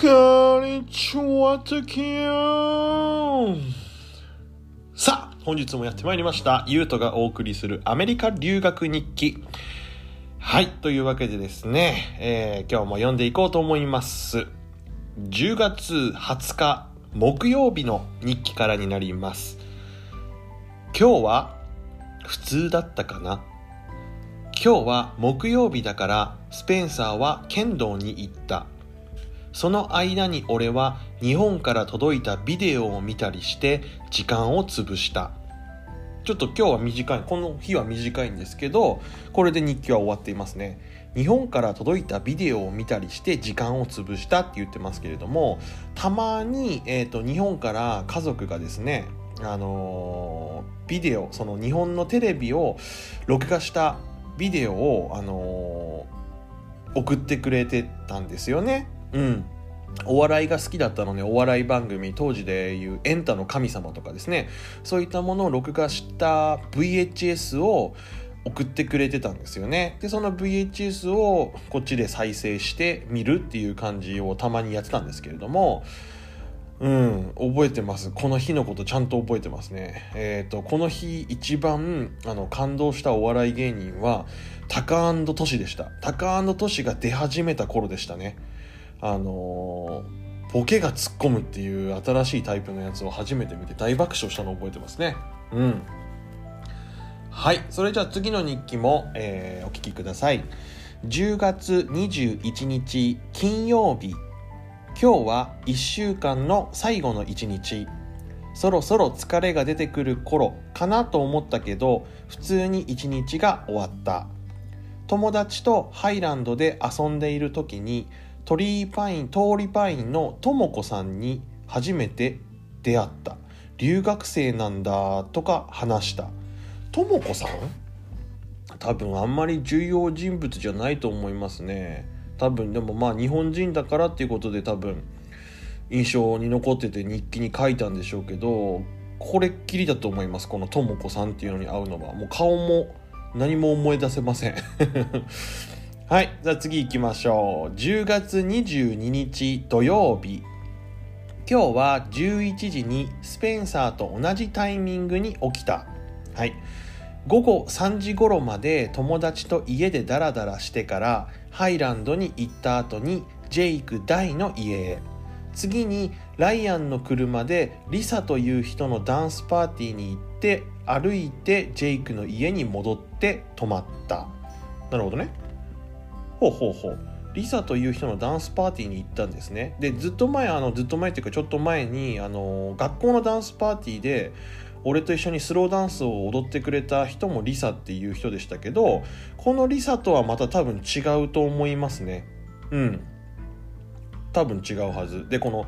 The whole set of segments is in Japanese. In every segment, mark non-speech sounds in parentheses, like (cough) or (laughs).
こんにちは、ときよさあ、本日もやってまいりました。ゆうとがお送りするアメリカ留学日記。はい、というわけでですね、えー今日も読んでいこうと思います。10月20日木曜日の日記からになります。今日は普通だったかな？今日は木曜日だからスペンサーは剣道に行った。その間に俺は日本から届いたビデオを見たりして時間を潰した。ちょっと今日は短い、この日は短いんですけど、これで日記は終わっていますね。日本から届いたビデオを見たりして時間を潰したって言ってますけれども、たまに、えー、と日本から家族がですね、あのービデオ、その日本のテレビを録画したビデオを、あのー送ってくれてたんですよね。うん。お笑いが好きだったのでお笑い番組当時でいう「エンタの神様」とかですねそういったものを録画した VHS を送ってくれてたんですよねでその VHS をこっちで再生して見るっていう感じをたまにやってたんですけれどもうん覚えてます。この日のことちゃんと覚えてますね。えっ、とこの日一番あの感動したお笑い芸人はタカトシでした。タカトシが出始めた頃でしたね。あのーボケが突っ込むっていう新しいタイプのやつを初めて見て大爆笑したのを覚えてますね。うん。はい。それじゃあ次の日記も、えーお聞きください。10月21日金曜日。今日は1週間の最後の1日。そろそろ疲れが出てくる頃かなと思ったけど普通に1日が終わった。友達とハイランドで遊んでいる時に鳥居パイン通りパインのともこさんに初めて出会った。留学生なんだとか話した。ともこさん？多分あんまり重要人物じゃないと思いますね。多分でもまあ日本人だからっていうことで多分印象に残ってて日記に書いたんでしょうけどこれっきりだと思いますこのともこさんっていうのに会うのは。もう顔も何も思い出せません。(laughs) はいじゃあ次行きましょう。10月22日土曜日。今日は11時にスペンサーと同じタイミングに起きた。はい。午後3時頃まで友達と家でダラダラしてからハイランドに行った後にジェイク大の家へ。次にライアンの車でリサという人のダンスパーティーに行って歩いてジェイクの家に戻って泊まった。なるほどね。ほうほうほう。リサという人のダンスパーティーに行ったんですね。でずっと前あのずっと前っていうかちょっと前にあの学校のダンスパーティーで俺と一緒にスローダンスを踊ってくれた人もリサっていう人でしたけどこのリサとはまた多分違うと思いますね。うん。多分違うはず。でこの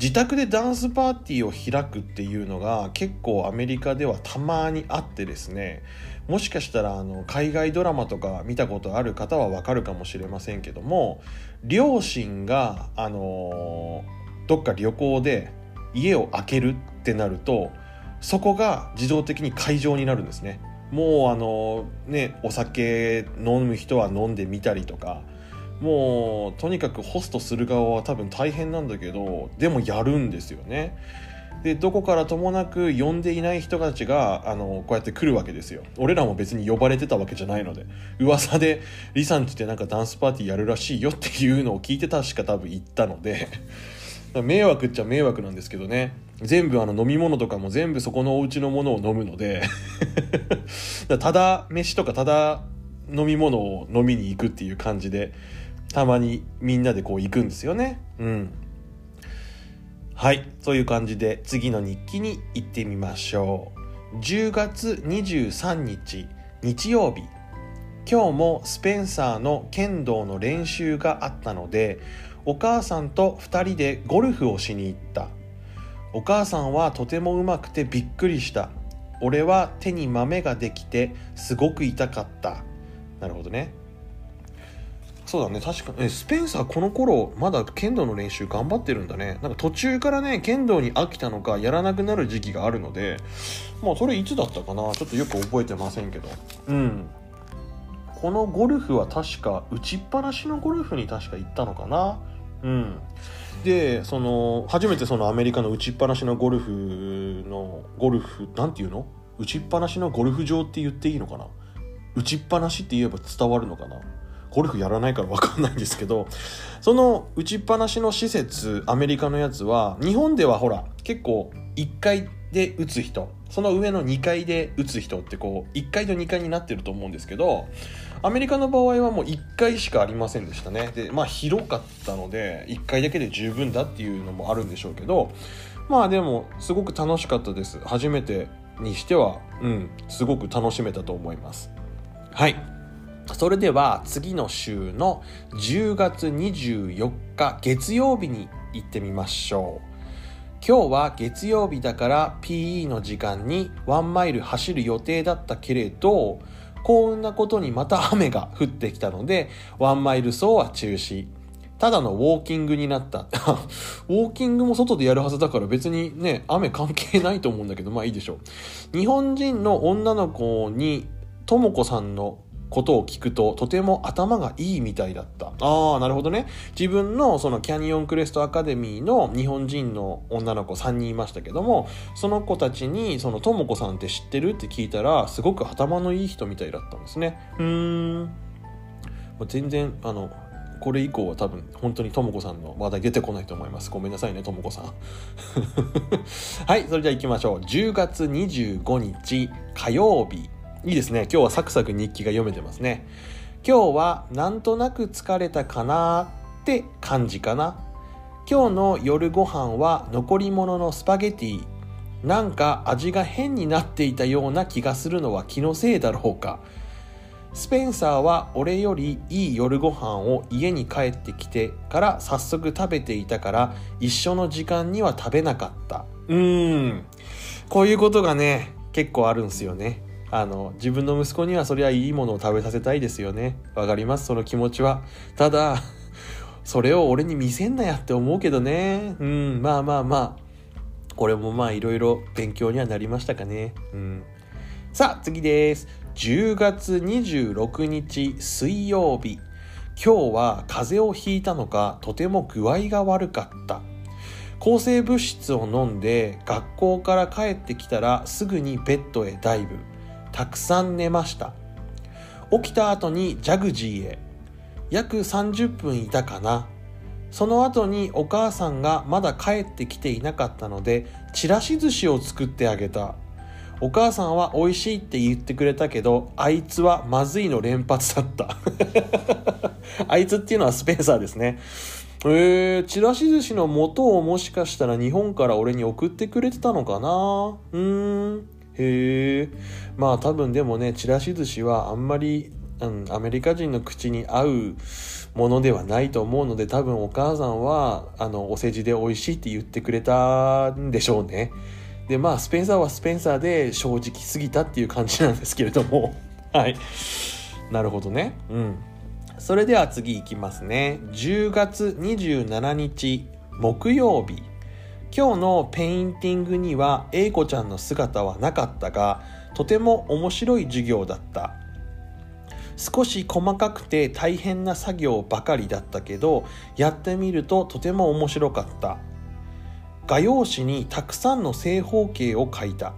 自宅でダンスパーティーを開くっていうのが結構アメリカではたまにあってですね。もしかしたらあの海外ドラマとか見たことある方はわかるかもしれませんけども両親があのどっか旅行で家を空けるってなるとそこが自動的に会場になるんですね。もうあのねお酒飲む人は飲んでみたりとかもうとにかくホストする側は多分大変なんだけどでもやるんですよね。でどこからともなく呼んでいない人たちがあのこうやって来るわけですよ。俺らも別に呼ばれてたわけじゃないので。噂でリサンチってなんかダンスパーティーやるらしいよっていうのを聞いて確か多分行ったので。(laughs) 迷惑っちゃ迷惑なんですけどね。全部あの飲み物とかも全部そこのお家のものを飲むので (laughs) ただ飯とかただ飲み物を飲みに行くっていう感じでたまにみんなでこう行くんですよね。うん。はい。そういう感じで次の日記に行ってみましょう。10月23日日曜日。今日もスペンサーの剣道の練習があったのでお母さんと2人でゴルフをしに行った。お母さんはとてもうまくてびっくりした。俺は手に豆ができてすごく痛かった。なるほどね。そうだね。確かえスペンサーこの頃まだ剣道の練習頑張ってるんだね。なんか途中からね剣道に飽きたのかやらなくなる時期があるのでまあそれいつだったかな。ちょっとよく覚えてませんけど。うん。このゴルフは確か打ちっぱなしのゴルフに確か行ったのかな。うん。でその初めてそのアメリカの打ちっぱなしのゴルフのゴルフなんていうの？打ちっぱなしのゴルフ場って言っていいのかな？打ちっぱなしって言えば伝わるのかな？ゴルフやらないから分かんないんですけどその打ちっぱなしの施設アメリカのやつは日本ではほら結構1階で打つ人。その上の2階で打つ人ってこう1階と2階になってると思うんですけどアメリカの場合はもう1階しかありませんでしたね。でまあ広かったので1階だけで十分だっていうのもあるんでしょうけどまあでもすごく楽しかったです。初めてにしてはうんすごく楽しめたと思います。はい。それでは次の週の10月24日月曜日に行ってみましょう。今日は月曜日だから PE の時間に1マイル走る予定だったけれど幸運なことにまた雨が降ってきたのでワンマイル走は中止。ただのウォーキングになった。(laughs) ウォーキングも外でやるはずだから別にね雨関係ないと思うんだけどまあいいでしょう。日本人の女の子にともこさんのことを聞くととても頭がいいみたいだった。ああ、なるほどね。自分のそのキャニオンクレストアカデミーの日本人の女の子3人いましたけども、その子たちにそのとも子さんって知ってるって聞いたら、すごく頭のいい人みたいだったんですね。うーん。全然、あの、これ以降は多分本当にとも子さんの話題出てこないと思います。ごめんなさいね、とも子さん。(laughs) はい、それじゃあ行きましょう。10月25日火曜日。いいですね。今日はサクサク日記が読めてますね。今日はなんとなく疲れたかなって感じかな。今日の夜ご飯は残り物のスパゲティ。なんか味が変になっていたような気がするのは気のせいだろうか。スペンサーは俺よりいい夜ご飯を家に帰ってきてから早速食べていたから一緒の時間には食べなかった。うーん。こういうことがね、結構あるんすよね。あの自分の息子にはそりゃいいものを食べさせたいですよね。わかります？その気持ちは。ただ (laughs) それを俺に見せんなやって思うけどね。うんまあまあまあ。これもまあいろいろ勉強にはなりましたかね。うん。さあ次です。10月26日水曜日。今日は風邪をひいたのかとても具合が悪かった。抗生物質を飲んで学校から帰ってきたらすぐにベッドへダイブ。たくさん寝ました。起きた後にジャグジーへ。約30分いたかな。その後にお母さんがまだ帰ってきていなかったのでちらし寿司を作ってあげた。お母さんは美味しいって言ってくれたけどあいつはまずいの連発だった。(laughs) あいつっていうのはスペンサーですね。えー、ちらし寿司の元をもしかしたら日本から俺に送ってくれてたのかな。うーん。へえまあ多分でもねちらし寿司はあんまり、うん、アメリカ人の口に合うものではないと思うので多分お母さんはあのお世辞で美味しいって言ってくれたんでしょうね。でまあスペンサーはスペンサーで正直すぎたっていう感じなんですけれども。(laughs) はい。なるほどね。うん。それでは次いきますね。10月27日木曜日。今日のペインティングには英子ちゃんの姿はなかったがとても面白い授業だった。少し細かくて大変な作業ばかりだったけどやってみるととても面白かった。画用紙にたくさんの正方形を描いた。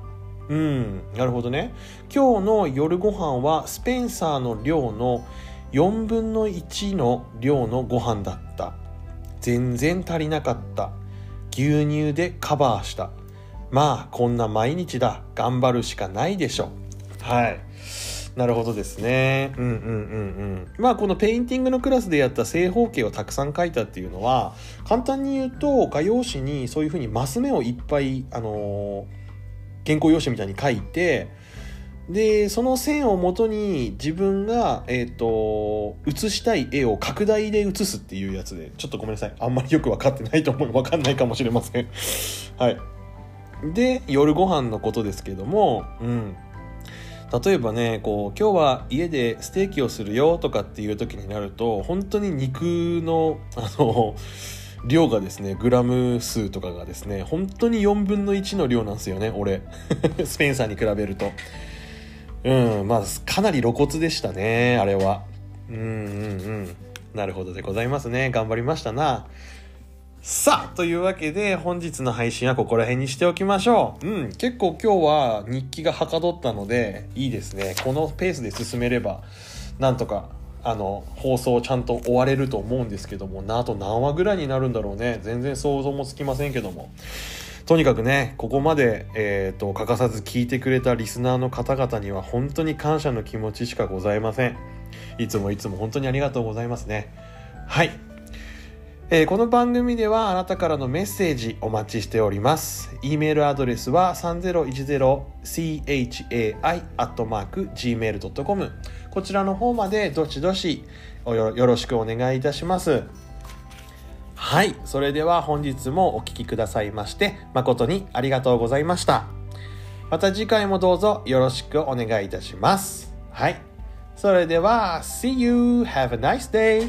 うんなるほどね。今日の夜ご飯はスペンサーの量の4分の1の量のご飯だった。全然足りなかった。牛乳でカバーした。まあこんな毎日だ。頑張るしかないでしょはい。なるほどですね。うんうんうんうん。まあこのペインティングのクラスでやった正方形をたくさん描いたっていうのは簡単に言うと画用紙にそういうふうにマス目をいっぱいあのー、原稿用紙みたいに書いてでその線をもとに自分が、えーと、写したい絵を拡大で写すっていうやつでちょっとごめんなさい。あんまりよく分かってないと思う。分かんないかもしれません。(laughs) はい。で夜ご飯のことですけどもうん。例えばねこう今日は家でステーキをするよとかっていう時になると本当に肉のあの量がですねグラム数とかがですね本当に4分の1の量なんですよね俺。(laughs) スペンサーに比べると。うんまあかなり露骨でしたねあれは。うんうんうん。なるほどでございますね。頑張りましたな。さあというわけで本日の配信はここら辺にしておきましょう。うん結構今日は日記がはかどったのでいいですね。このペースで進めればなんとかあの放送ちゃんと終われると思うんですけどもなあと何話ぐらいになるんだろうね。全然想像もつきませんけども。とにかくねここまで、えーと、欠かさず聞いてくれたリスナーの方々には本当に感謝の気持ちしかございませんいつもいつも本当にありがとうございますねはいえー、この番組ではあなたからのメッセージお待ちしております。e メールアドレスは 3010chai.gmail.com こちらの方までどしどしよろしくお願いいたします。はい。それでは本日もお聴きくださいまして誠にありがとうございました。また次回もどうぞよろしくお願いいたします。はい。それでは、See you! Have a nice day!